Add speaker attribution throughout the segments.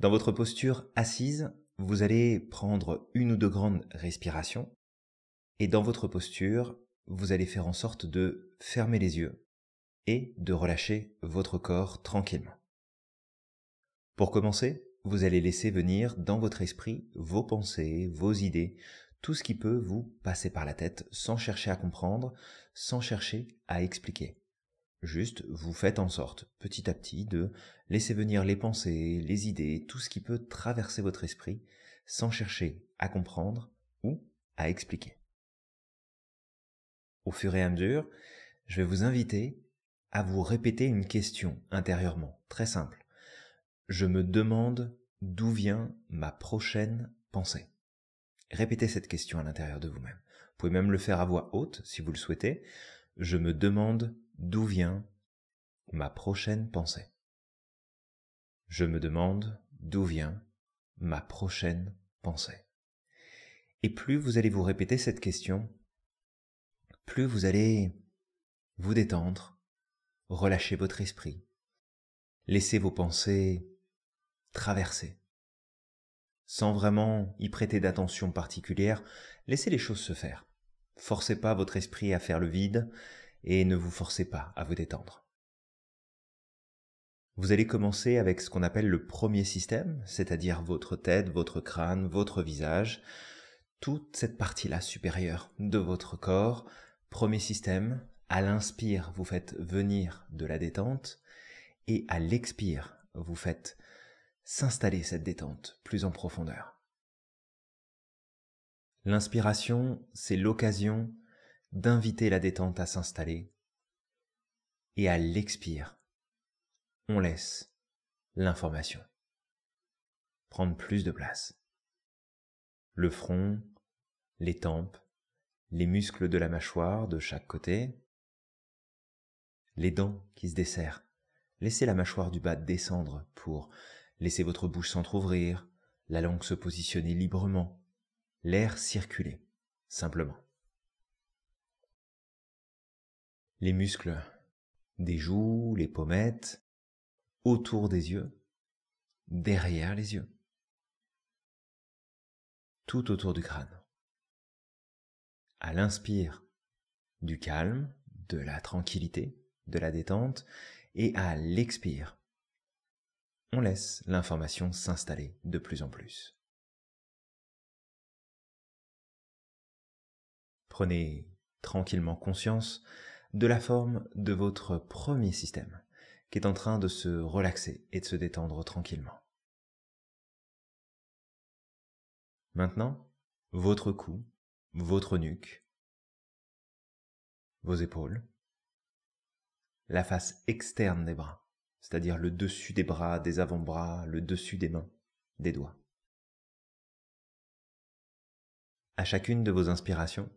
Speaker 1: Dans votre posture assise, vous allez prendre une ou deux grandes respirations et dans votre posture, vous allez faire en sorte de fermer les yeux et de relâcher votre corps tranquillement. Pour commencer, vous allez laisser venir dans votre esprit vos pensées, vos idées, tout ce qui peut vous passer par la tête sans chercher à comprendre, sans chercher à expliquer. Juste, vous faites en sorte, petit à petit, de laisser venir les pensées, les idées, tout ce qui peut traverser votre esprit, sans chercher à comprendre ou à expliquer. Au fur et à mesure, je vais vous inviter à vous répéter une question intérieurement, très simple. Je me demande d'où vient ma prochaine pensée. Répétez cette question à l'intérieur de vous-même. Vous pouvez même le faire à voix haute si vous le souhaitez. Je me demande d'où vient ma prochaine pensée. Je me demande d'où vient ma prochaine pensée. Et plus vous allez vous répéter cette question, plus vous allez vous détendre, relâcher votre esprit, laisser vos pensées traverser. Sans vraiment y prêter d'attention particulière, laissez les choses se faire. Forcez pas votre esprit à faire le vide et ne vous forcez pas à vous détendre. Vous allez commencer avec ce qu'on appelle le premier système, c'est-à-dire votre tête, votre crâne, votre visage, toute cette partie-là supérieure de votre corps. Premier système, à l'inspire, vous faites venir de la détente et à l'expire, vous faites s'installer cette détente plus en profondeur. L'inspiration, c'est l'occasion d'inviter la détente à s'installer et à l'expire, on laisse l'information prendre plus de place. Le front, les tempes, les muscles de la mâchoire de chaque côté, les dents qui se desserrent. Laissez la mâchoire du bas descendre pour laisser votre bouche s'entr'ouvrir, la langue se positionner librement, l'air circuler, simplement. Les muscles des joues, les pommettes, autour des yeux, derrière les yeux, tout autour du crâne. À l'inspire, du calme, de la tranquillité, de la détente, et à l'expire, on laisse l'information s'installer de plus en plus. Prenez tranquillement conscience de la forme de votre premier système qui est en train de se relaxer et de se détendre tranquillement. Maintenant, votre cou, votre nuque, vos épaules, la face externe des bras, c'est-à-dire le dessus des bras, des avant-bras, le dessus des mains, des doigts. À chacune de vos inspirations,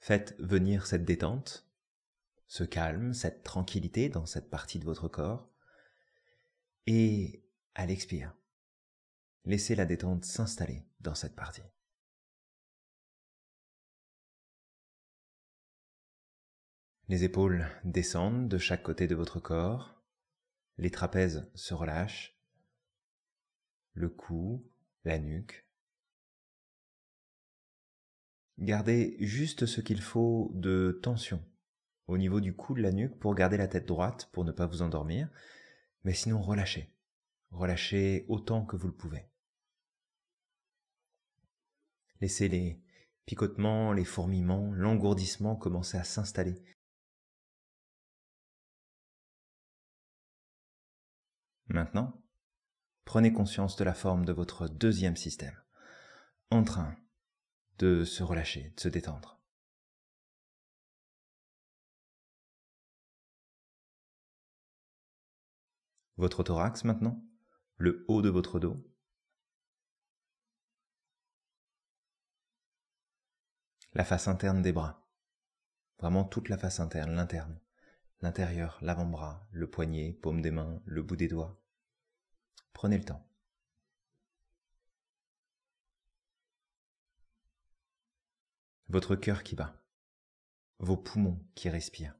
Speaker 1: faites venir cette détente, ce calme, cette tranquillité dans cette partie de votre corps, et à l'expire, laissez la détente s'installer dans cette partie. Les épaules descendent de chaque côté de votre corps, les trapèzes se relâchent, le cou, la nuque. Gardez juste ce qu'il faut de tension au niveau du cou de la nuque pour garder la tête droite, pour ne pas vous endormir, mais sinon relâchez. Relâchez autant que vous le pouvez. Laissez les picotements, les fourmillements, l'engourdissement commencer à s'installer Maintenant, prenez conscience de la forme de votre deuxième système, en train de se relâcher, de se détendre. Votre thorax maintenant, le haut de votre dos? La face interne des bras, vraiment toute la face interne, l'interne l'intérieur, l'avant-bras, le poignet, paume des mains, le bout des doigts. Prenez le temps. Votre cœur qui bat, vos poumons qui respirent.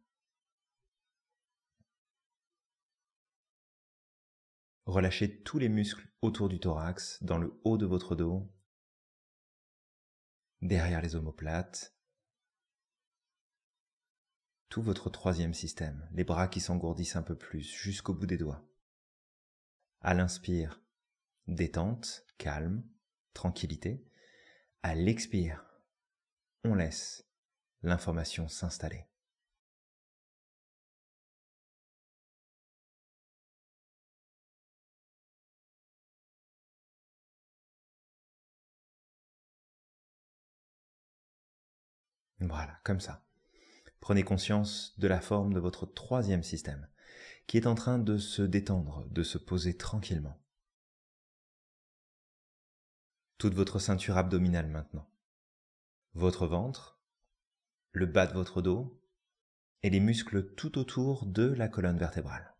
Speaker 1: Relâchez tous les muscles autour du thorax, dans le haut de votre dos, derrière les omoplates, tout votre troisième système, les bras qui s'engourdissent un peu plus jusqu'au bout des doigts. À l'inspire, détente, calme, tranquillité. À l'expire, on laisse l'information s'installer. Voilà, comme ça. Prenez conscience de la forme de votre troisième système, qui est en train de se détendre, de se poser tranquillement. Toute votre ceinture abdominale maintenant. Votre ventre, le bas de votre dos et les muscles tout autour de la colonne vertébrale.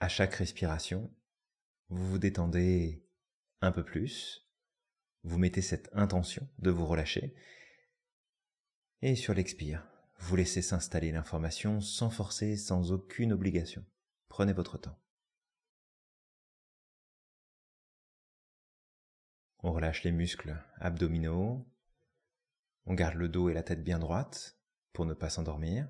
Speaker 1: À chaque respiration, vous vous détendez un peu plus, vous mettez cette intention de vous relâcher et sur l'expire, vous laissez s'installer l'information sans forcer, sans aucune obligation. Prenez votre temps. On relâche les muscles abdominaux. On garde le dos et la tête bien droite pour ne pas s'endormir.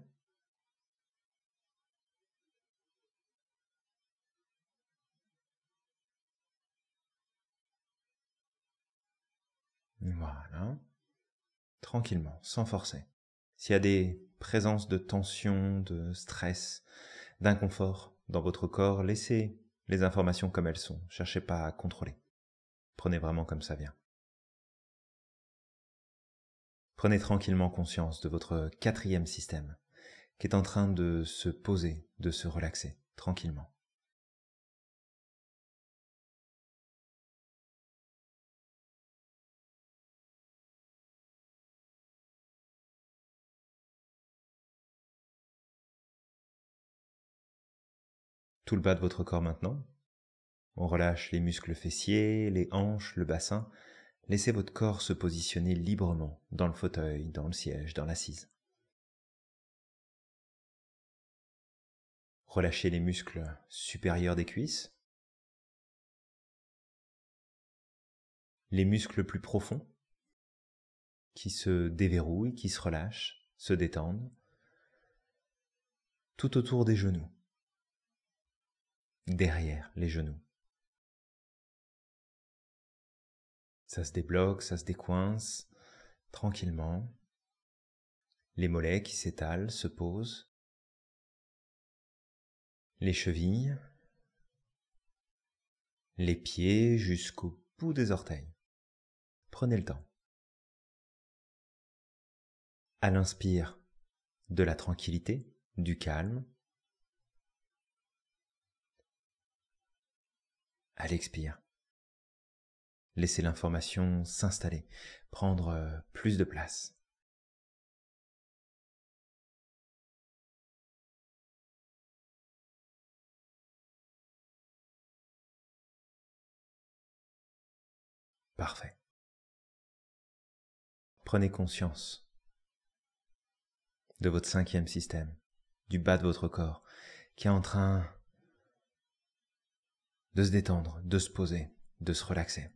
Speaker 1: Voilà tranquillement, sans forcer. S'il y a des présences de tension, de stress, d'inconfort dans votre corps, laissez les informations comme elles sont. Cherchez pas à contrôler. Prenez vraiment comme ça vient. Prenez tranquillement conscience de votre quatrième système qui est en train de se poser, de se relaxer tranquillement. Le bas de votre corps maintenant. On relâche les muscles fessiers, les hanches, le bassin. Laissez votre corps se positionner librement dans le fauteuil, dans le siège, dans l'assise. Relâchez les muscles supérieurs des cuisses. Les muscles plus profonds qui se déverrouillent, qui se relâchent, se détendent. Tout autour des genoux derrière les genoux. Ça se débloque, ça se décoince tranquillement. Les mollets qui s'étalent, se posent. Les chevilles. Les pieds jusqu'au bout des orteils. Prenez le temps. À l'inspire, de la tranquillité, du calme. À l'expire. Laissez l'information s'installer, prendre euh, plus de place. Parfait. Prenez conscience de votre cinquième système, du bas de votre corps, qui est en train de se détendre, de se poser, de se relaxer.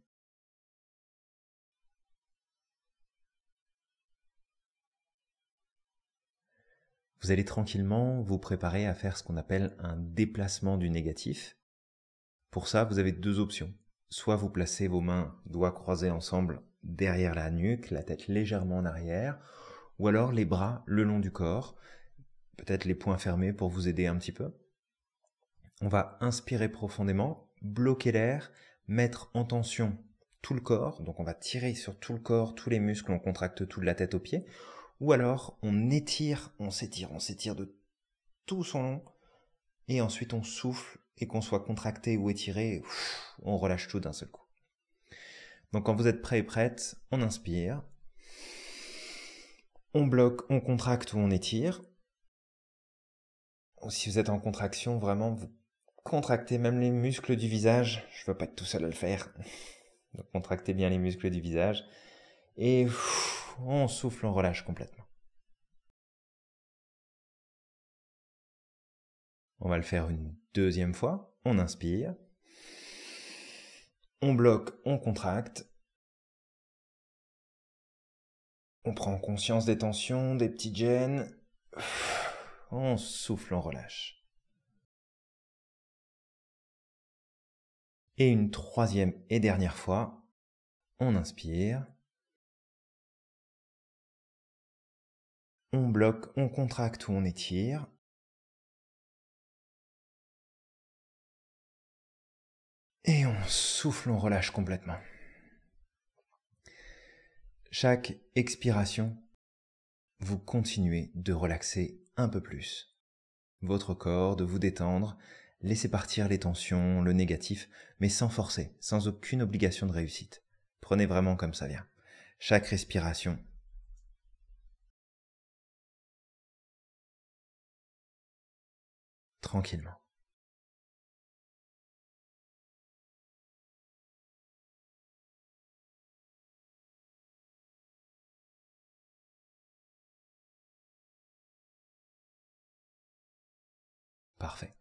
Speaker 1: Vous allez tranquillement vous préparer à faire ce qu'on appelle un déplacement du négatif. Pour ça, vous avez deux options. Soit vous placez vos mains, doigts croisés ensemble, derrière la nuque, la tête légèrement en arrière, ou alors les bras le long du corps, peut-être les poings fermés pour vous aider un petit peu. On va inspirer profondément bloquer l'air, mettre en tension tout le corps, donc on va tirer sur tout le corps, tous les muscles, on contracte tout de la tête aux pieds, ou alors on étire, on s'étire, on s'étire de tout son long, et ensuite on souffle, et qu'on soit contracté ou étiré, on relâche tout d'un seul coup. Donc quand vous êtes prêt et prête, on inspire, on bloque, on contracte ou on étire. Si vous êtes en contraction, vraiment, vous Contractez même les muscles du visage. Je veux pas être tout seul à le faire. Donc contractez bien les muscles du visage. Et on souffle, on relâche complètement. On va le faire une deuxième fois. On inspire. On bloque, on contracte. On prend conscience des tensions, des petites gênes. On souffle, on relâche. Et une troisième et dernière fois, on inspire. On bloque, on contracte ou on étire. Et on souffle, on relâche complètement. Chaque expiration, vous continuez de relaxer un peu plus votre corps, de vous détendre, laissez partir les tensions, le négatif, mais sans forcer, sans aucune obligation de réussite. Prenez vraiment comme ça vient. Chaque respiration. Tranquillement. Parfait.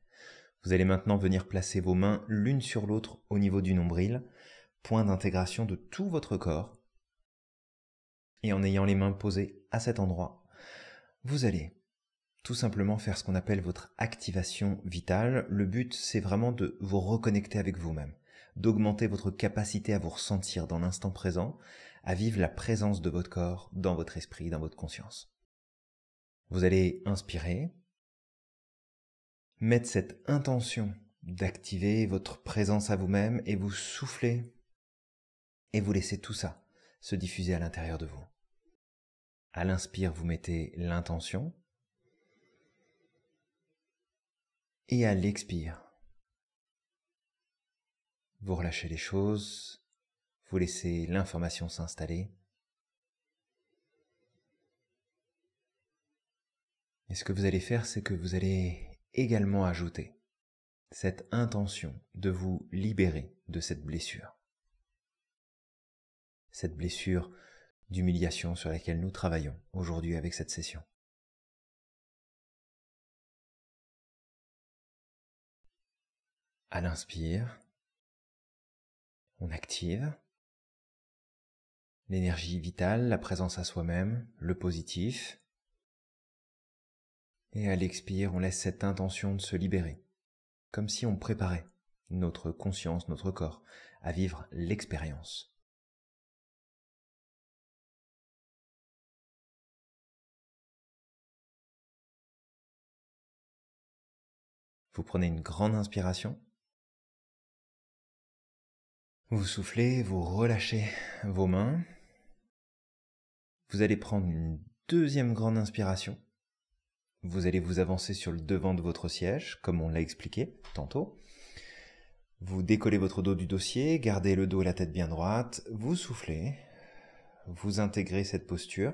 Speaker 1: Vous allez maintenant venir placer vos mains l'une sur l'autre au niveau du nombril, point d'intégration de tout votre corps. Et en ayant les mains posées à cet endroit, vous allez tout simplement faire ce qu'on appelle votre activation vitale. Le but, c'est vraiment de vous reconnecter avec vous-même, d'augmenter votre capacité à vous ressentir dans l'instant présent, à vivre la présence de votre corps dans votre esprit, dans votre conscience. Vous allez inspirer, mettre cette intention d'activer votre présence à vous-même et vous souffler et vous laissez tout ça se diffuser à l'intérieur de vous. À l'inspire, vous mettez l'intention et à l'expire, vous relâchez les choses, vous laissez l'information s'installer. Et ce que vous allez faire, c'est que vous allez également ajouter cette intention de vous libérer de cette blessure. Cette blessure d'humiliation sur laquelle nous travaillons aujourd'hui avec cette session. À l'inspire, on active l'énergie vitale, la présence à soi-même, le positif, et à l'expire, on laisse cette intention de se libérer, comme si on préparait notre conscience, notre corps, à vivre l'expérience. Vous prenez une grande inspiration. Vous soufflez, vous relâchez vos mains. Vous allez prendre une deuxième grande inspiration. Vous allez vous avancer sur le devant de votre siège, comme on l'a expliqué tantôt. Vous décollez votre dos du dossier, gardez le dos et la tête bien droite, vous soufflez, vous intégrez cette posture,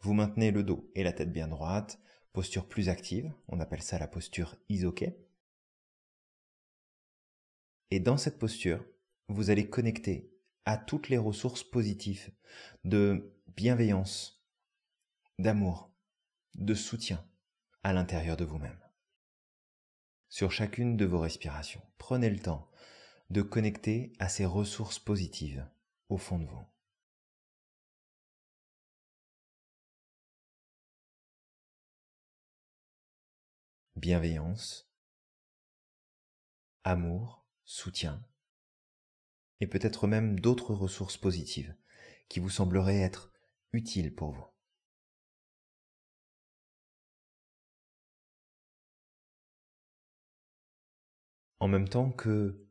Speaker 1: vous maintenez le dos et la tête bien droite, posture plus active, on appelle ça la posture isoquet. Et dans cette posture, vous allez connecter à toutes les ressources positives de bienveillance, d'amour, de soutien, à l'intérieur de vous-même. Sur chacune de vos respirations, prenez le temps de connecter à ces ressources positives au fond de vous. Bienveillance, amour, soutien, et peut-être même d'autres ressources positives qui vous sembleraient être utiles pour vous. En même temps que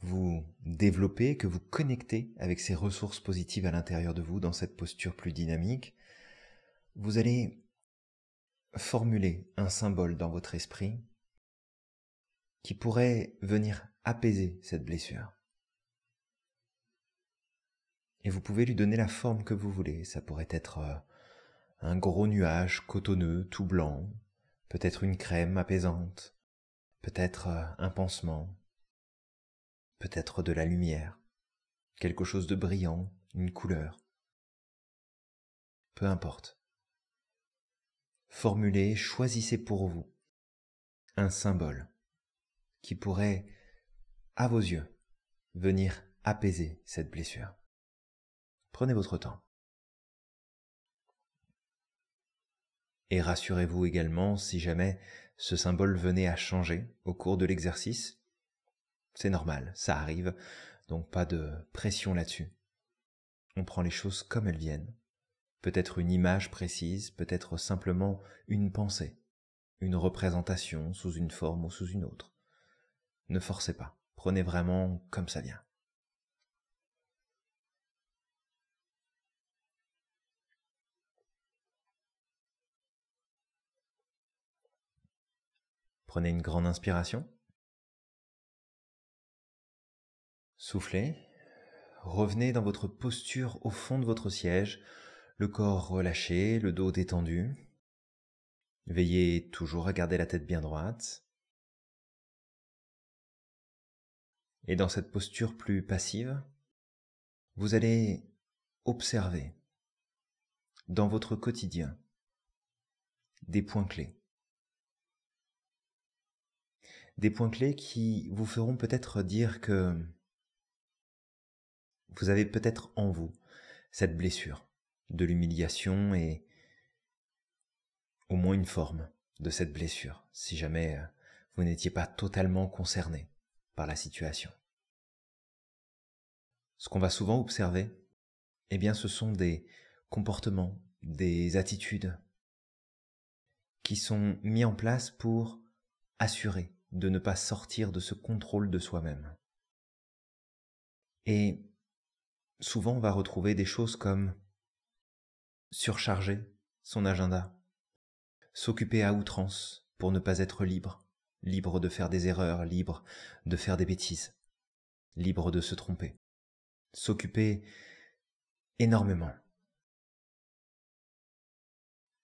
Speaker 1: vous développez, que vous connectez avec ces ressources positives à l'intérieur de vous dans cette posture plus dynamique, vous allez formuler un symbole dans votre esprit qui pourrait venir apaiser cette blessure. Et vous pouvez lui donner la forme que vous voulez. Ça pourrait être euh, un gros nuage cotonneux, tout blanc, peut-être une crème apaisante, peut-être euh, un pansement, peut-être de la lumière, quelque chose de brillant, une couleur. Peu importe. Formulez, choisissez pour vous un symbole qui pourrait, à vos yeux, venir apaiser cette blessure. Prenez votre temps. Et rassurez-vous également si jamais ce symbole venait à changer au cours de l'exercice. C'est normal, ça arrive, donc pas de pression là-dessus. On prend les choses comme elles viennent. Peut-être une image précise, peut-être simplement une pensée, une représentation sous une forme ou sous une autre. Ne forcez pas, prenez vraiment comme ça vient. Prenez une grande inspiration. Soufflez. Revenez dans votre posture au fond de votre siège, le corps relâché, le dos détendu. Veillez toujours à garder la tête bien droite. Et dans cette posture plus passive, vous allez observer dans votre quotidien des points clés des points clés qui vous feront peut-être dire que vous avez peut-être en vous cette blessure de l'humiliation et au moins une forme de cette blessure, si jamais euh, vous n'étiez pas totalement concerné par la situation. Ce qu'on va souvent observer, eh bien ce sont des comportements, des attitudes qui sont mis en place pour assurer de ne pas sortir de ce contrôle de soi-même. Et souvent on va retrouver des choses comme surcharger son agenda, s'occuper à outrance pour ne pas être libre, libre de faire des erreurs, libre de faire des bêtises, libre de se tromper, s'occuper énormément.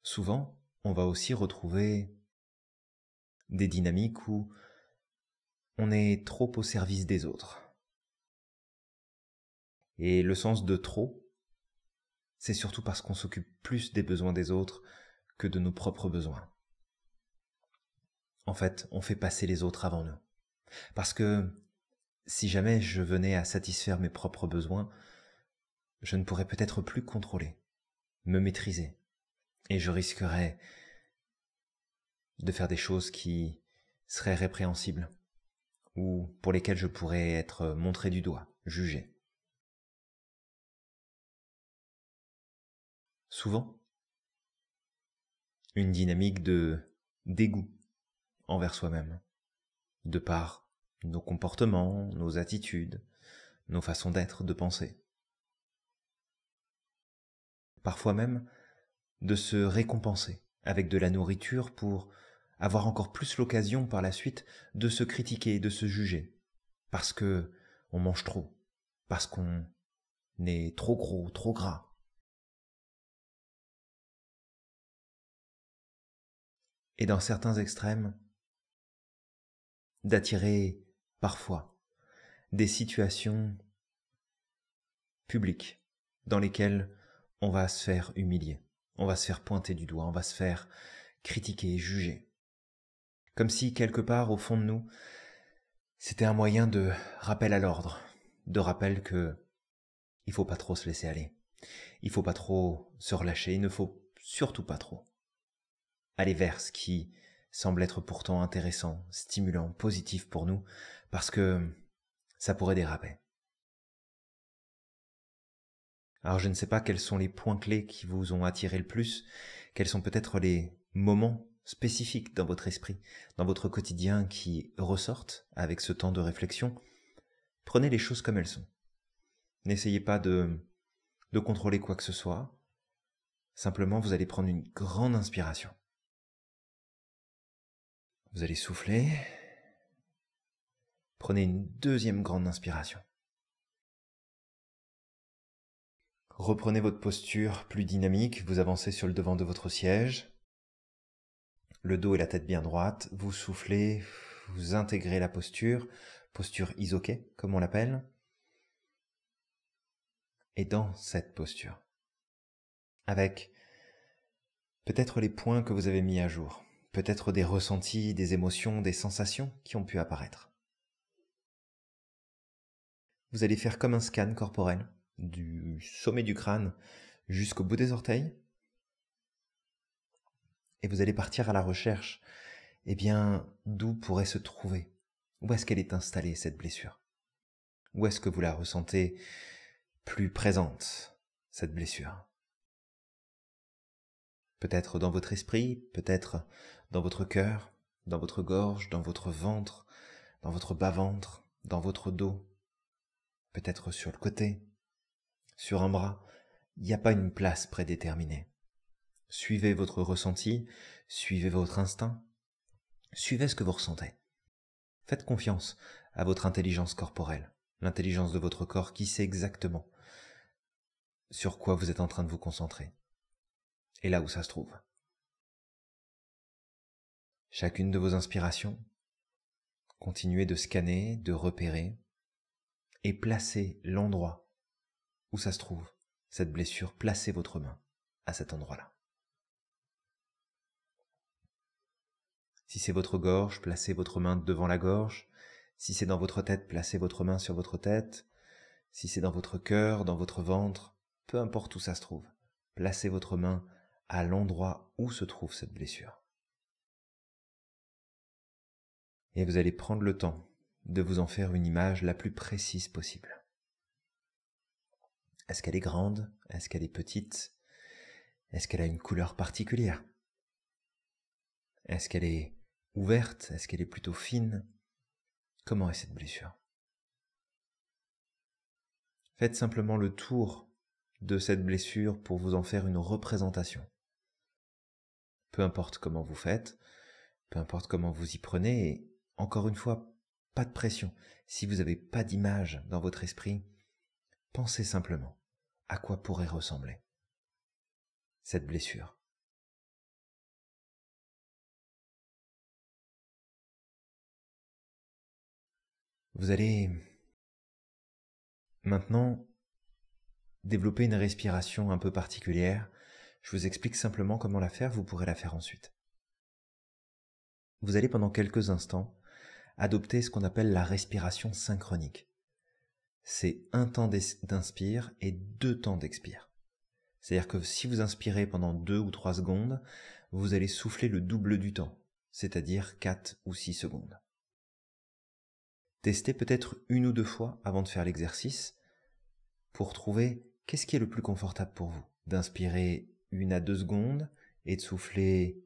Speaker 1: Souvent, on va aussi retrouver des dynamiques où on est trop au service des autres. Et le sens de trop, c'est surtout parce qu'on s'occupe plus des besoins des autres que de nos propres besoins. En fait, on fait passer les autres avant nous. Parce que si jamais je venais à satisfaire mes propres besoins, je ne pourrais peut-être plus contrôler, me maîtriser, et je risquerais de faire des choses qui seraient répréhensibles ou pour lesquelles je pourrais être montré du doigt, jugé. Souvent, une dynamique de dégoût envers soi-même, de par nos comportements, nos attitudes, nos façons d'être, de penser. Parfois même de se récompenser avec de la nourriture pour avoir encore plus l'occasion par la suite de se critiquer, de se juger, parce que on mange trop, parce qu'on est trop gros, trop gras. Et dans certains extrêmes, d'attirer parfois des situations publiques dans lesquelles on va se faire humilier, on va se faire pointer du doigt, on va se faire critiquer, juger. Comme si quelque part au fond de nous, c'était un moyen de rappel à l'ordre, de rappel que il faut pas trop se laisser aller. Il faut pas trop se relâcher, il ne faut surtout pas trop aller vers ce qui semble être pourtant intéressant, stimulant, positif pour nous, parce que ça pourrait déraper. Alors je ne sais pas quels sont les points clés qui vous ont attiré le plus, quels sont peut-être les moments spécifiques dans votre esprit, dans votre quotidien qui ressortent avec ce temps de réflexion, prenez les choses comme elles sont. N'essayez pas de, de contrôler quoi que ce soit. Simplement, vous allez prendre une grande inspiration. Vous allez souffler. Prenez une deuxième grande inspiration. Reprenez votre posture plus dynamique, vous avancez sur le devant de votre siège le dos et la tête bien droite, vous soufflez, vous intégrez la posture, posture isoquée comme on l'appelle. Et dans cette posture, avec peut-être les points que vous avez mis à jour, peut-être des ressentis, des émotions, des sensations qui ont pu apparaître. Vous allez faire comme un scan corporel, du sommet du crâne jusqu'au bout des orteils, et vous allez partir à la recherche, eh bien, d'où pourrait se trouver, où est-ce qu'elle est installée, cette blessure? Où est-ce que vous la ressentez plus présente, cette blessure? Peut-être dans votre esprit, peut-être dans votre cœur, dans votre gorge, dans votre ventre, dans votre bas-ventre, dans votre dos, peut-être sur le côté, sur un bras. Il n'y a pas une place prédéterminée. Suivez votre ressenti, suivez votre instinct, suivez ce que vous ressentez. Faites confiance à votre intelligence corporelle, l'intelligence de votre corps qui sait exactement sur quoi vous êtes en train de vous concentrer et là où ça se trouve. Chacune de vos inspirations, continuez de scanner, de repérer et placez l'endroit où ça se trouve, cette blessure, placez votre main à cet endroit-là. Si c'est votre gorge, placez votre main devant la gorge. Si c'est dans votre tête, placez votre main sur votre tête. Si c'est dans votre cœur, dans votre ventre, peu importe où ça se trouve, placez votre main à l'endroit où se trouve cette blessure. Et vous allez prendre le temps de vous en faire une image la plus précise possible. Est-ce qu'elle est grande? Est-ce qu'elle est petite? Est-ce qu'elle a une couleur particulière? Est-ce qu'elle est ouverte Est-ce qu'elle est plutôt fine? Comment est cette blessure? Faites simplement le tour de cette blessure pour vous en faire une représentation. Peu importe comment vous faites, peu importe comment vous y prenez, et encore une fois, pas de pression. Si vous n'avez pas d'image dans votre esprit, pensez simplement à quoi pourrait ressembler cette blessure. Vous allez maintenant développer une respiration un peu particulière. Je vous explique simplement comment la faire, vous pourrez la faire ensuite. Vous allez pendant quelques instants adopter ce qu'on appelle la respiration synchronique. C'est un temps d'inspire et deux temps d'expire. C'est-à-dire que si vous inspirez pendant deux ou trois secondes, vous allez souffler le double du temps, c'est-à-dire quatre ou six secondes. Testez peut-être une ou deux fois avant de faire l'exercice pour trouver qu'est-ce qui est le plus confortable pour vous. D'inspirer une à deux secondes et de souffler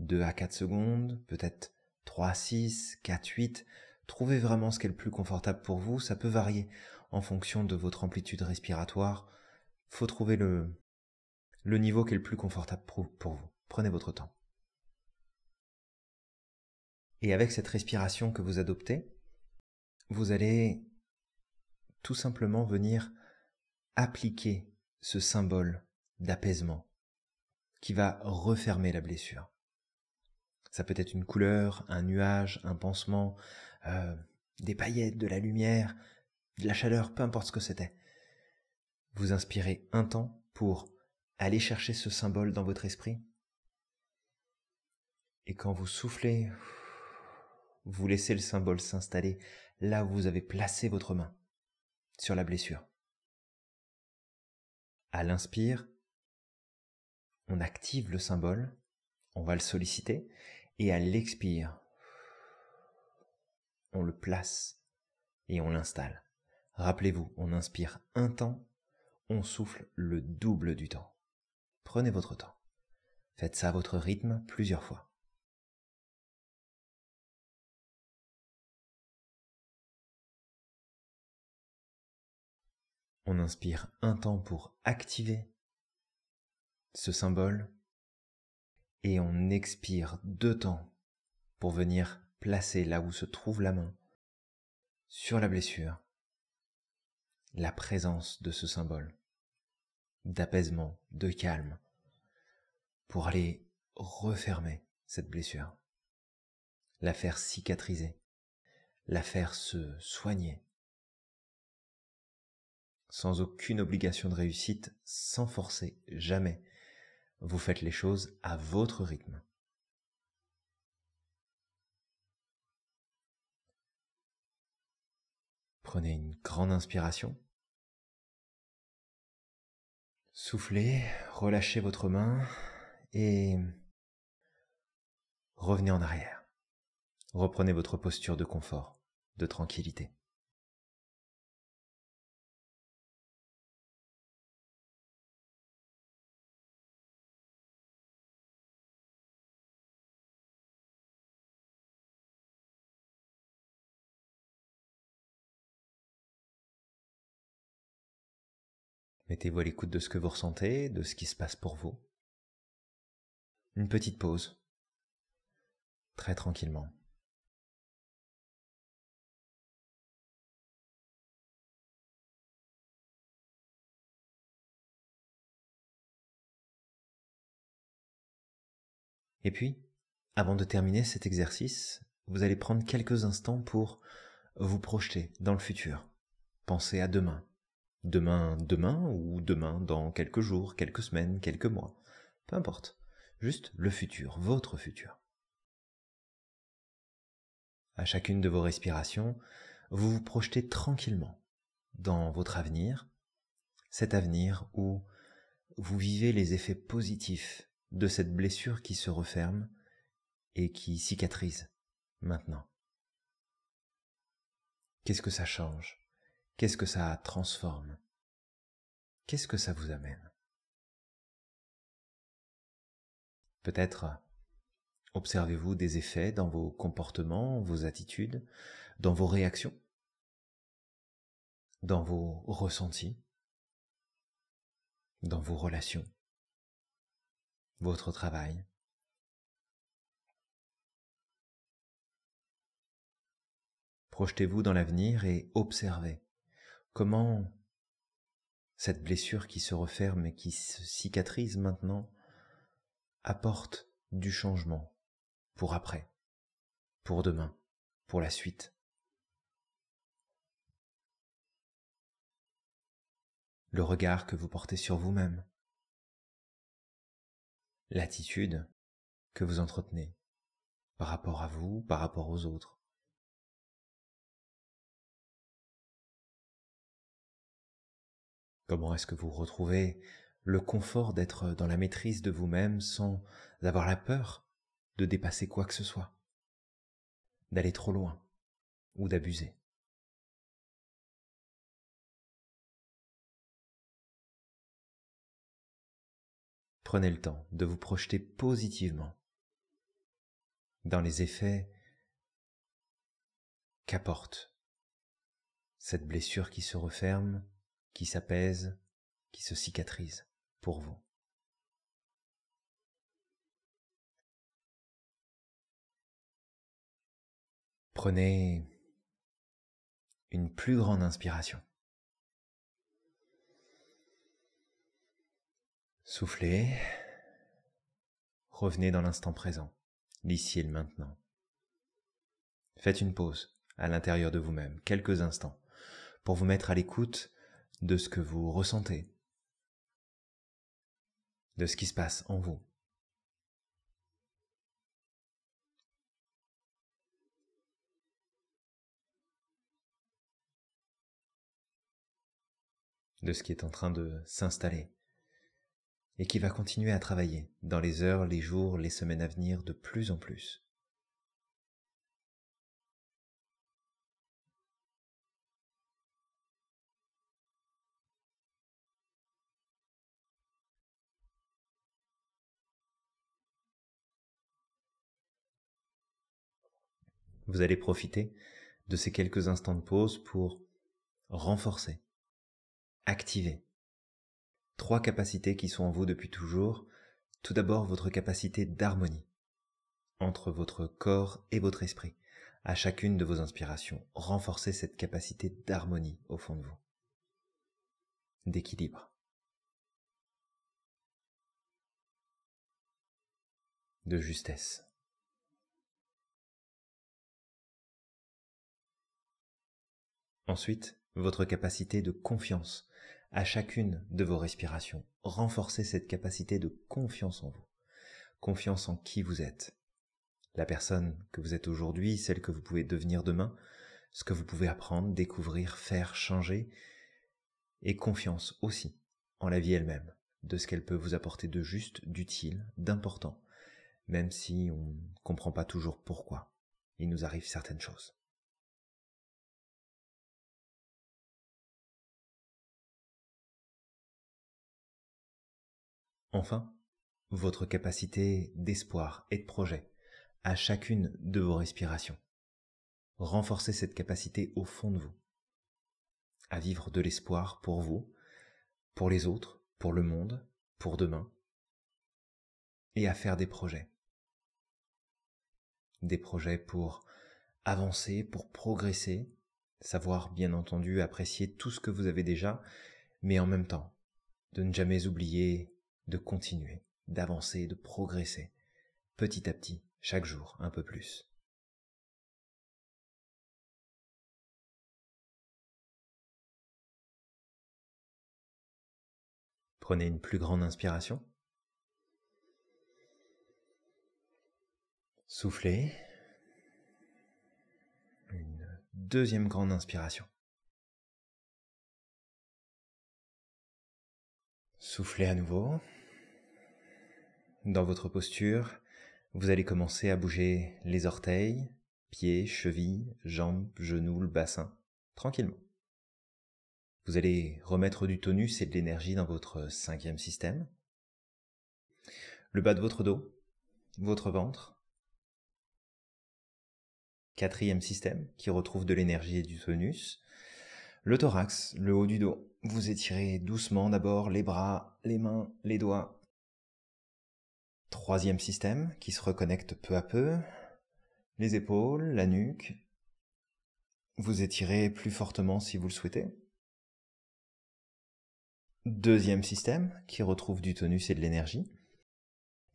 Speaker 1: deux à quatre secondes, peut-être trois à six, quatre, huit. Trouvez vraiment ce qui est le plus confortable pour vous. Ça peut varier en fonction de votre amplitude respiratoire. Faut trouver le niveau qui est le plus confortable pour vous. Prenez votre temps. Et avec cette respiration que vous adoptez, vous allez tout simplement venir appliquer ce symbole d'apaisement qui va refermer la blessure. Ça peut être une couleur, un nuage, un pansement, euh, des paillettes, de la lumière, de la chaleur, peu importe ce que c'était. Vous inspirez un temps pour aller chercher ce symbole dans votre esprit. Et quand vous soufflez, vous laissez le symbole s'installer là où vous avez placé votre main, sur la blessure. À l'inspire, on active le symbole, on va le solliciter, et à l'expire, on le place et on l'installe. Rappelez-vous, on inspire un temps, on souffle le double du temps. Prenez votre temps. Faites ça à votre rythme plusieurs fois. On inspire un temps pour activer ce symbole et on expire deux temps pour venir placer là où se trouve la main sur la blessure la présence de ce symbole d'apaisement, de calme pour aller refermer cette blessure, la faire cicatriser, la faire se soigner sans aucune obligation de réussite, sans forcer, jamais. Vous faites les choses à votre rythme. Prenez une grande inspiration. Soufflez, relâchez votre main et revenez en arrière. Reprenez votre posture de confort, de tranquillité. Mettez-vous à l'écoute de ce que vous ressentez, de ce qui se passe pour vous. Une petite pause, très tranquillement. Et puis, avant de terminer cet exercice, vous allez prendre quelques instants pour vous projeter dans le futur. Pensez à demain, Demain, demain, ou demain dans quelques jours, quelques semaines, quelques mois. Peu importe. Juste le futur, votre futur. À chacune de vos respirations, vous vous projetez tranquillement dans votre avenir, cet avenir où vous vivez les effets positifs de cette blessure qui se referme et qui cicatrise maintenant. Qu'est-ce que ça change? Qu'est-ce que ça transforme? Qu'est-ce que ça vous amène? Peut-être observez-vous des effets dans vos comportements, vos attitudes, dans vos réactions, dans vos ressentis, dans vos relations, votre travail? Projetez-vous dans l'avenir et observez Comment cette blessure qui se referme et qui se cicatrise maintenant apporte du changement pour après, pour demain, pour la suite? Le regard que vous portez sur vous-même, l'attitude que vous entretenez par rapport à vous, par rapport aux autres. Comment est-ce que vous retrouvez le confort d'être dans la maîtrise de vous-même sans avoir la peur de dépasser quoi que ce soit, d'aller trop loin ou d'abuser? Prenez le temps de vous projeter positivement dans les effets qu'apporte cette blessure qui se referme qui s'apaise, qui se cicatrise pour vous. Prenez une plus grande inspiration. Soufflez. Revenez dans l'instant présent, l'ici et le maintenant. Faites une pause à l'intérieur de vous-même, quelques instants, pour vous mettre à l'écoute de ce que vous ressentez, de ce qui se passe en vous. de ce qui est en train de s'installer et qui va continuer à travailler dans les heures, les jours, les semaines à venir de plus en plus. Vous allez profiter de ces quelques instants de pause pour renforcer, activer trois capacités qui sont en vous depuis toujours. Tout d'abord, votre capacité d'harmonie entre votre corps et votre esprit. À chacune de vos inspirations, renforcez cette capacité d'harmonie au fond de vous, d'équilibre, de justesse. Ensuite, votre capacité de confiance à chacune de vos respirations. Renforcez cette capacité de confiance en vous. Confiance en qui vous êtes. La personne que vous êtes aujourd'hui, celle que vous pouvez devenir demain, ce que vous pouvez apprendre, découvrir, faire, changer, et confiance aussi en la vie elle-même, de ce qu'elle peut vous apporter de juste, d'utile, d'important, même si on ne comprend pas toujours pourquoi il nous arrive certaines choses. Enfin, votre capacité d'espoir et de projet à chacune de vos respirations. Renforcez cette capacité au fond de vous, à vivre de l'espoir pour vous, pour les autres, pour le monde, pour demain, et à faire des projets. Des projets pour avancer, pour progresser, savoir bien entendu apprécier tout ce que vous avez déjà, mais en même temps, de ne jamais oublier de continuer, d'avancer, de progresser, petit à petit, chaque jour, un peu plus. Prenez une plus grande inspiration. Soufflez. Une deuxième grande inspiration. Soufflez à nouveau. Dans votre posture, vous allez commencer à bouger les orteils, pieds, chevilles, jambes, genoux, le bassin, tranquillement. Vous allez remettre du tonus et de l'énergie dans votre cinquième système. Le bas de votre dos, votre ventre. Quatrième système qui retrouve de l'énergie et du tonus. Le thorax, le haut du dos. Vous étirez doucement d'abord les bras, les mains, les doigts, Troisième système qui se reconnecte peu à peu. Les épaules, la nuque. Vous étirez plus fortement si vous le souhaitez. Deuxième système qui retrouve du tonus et de l'énergie.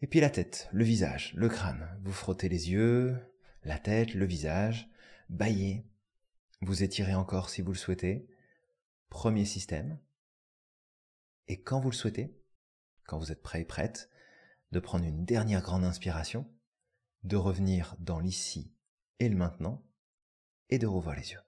Speaker 1: Et puis la tête, le visage, le crâne. Vous frottez les yeux, la tête, le visage, baillez. Vous étirez encore si vous le souhaitez. Premier système. Et quand vous le souhaitez, quand vous êtes prêt et prête, de prendre une dernière grande inspiration, de revenir dans l'ici et le maintenant, et de revoir les yeux.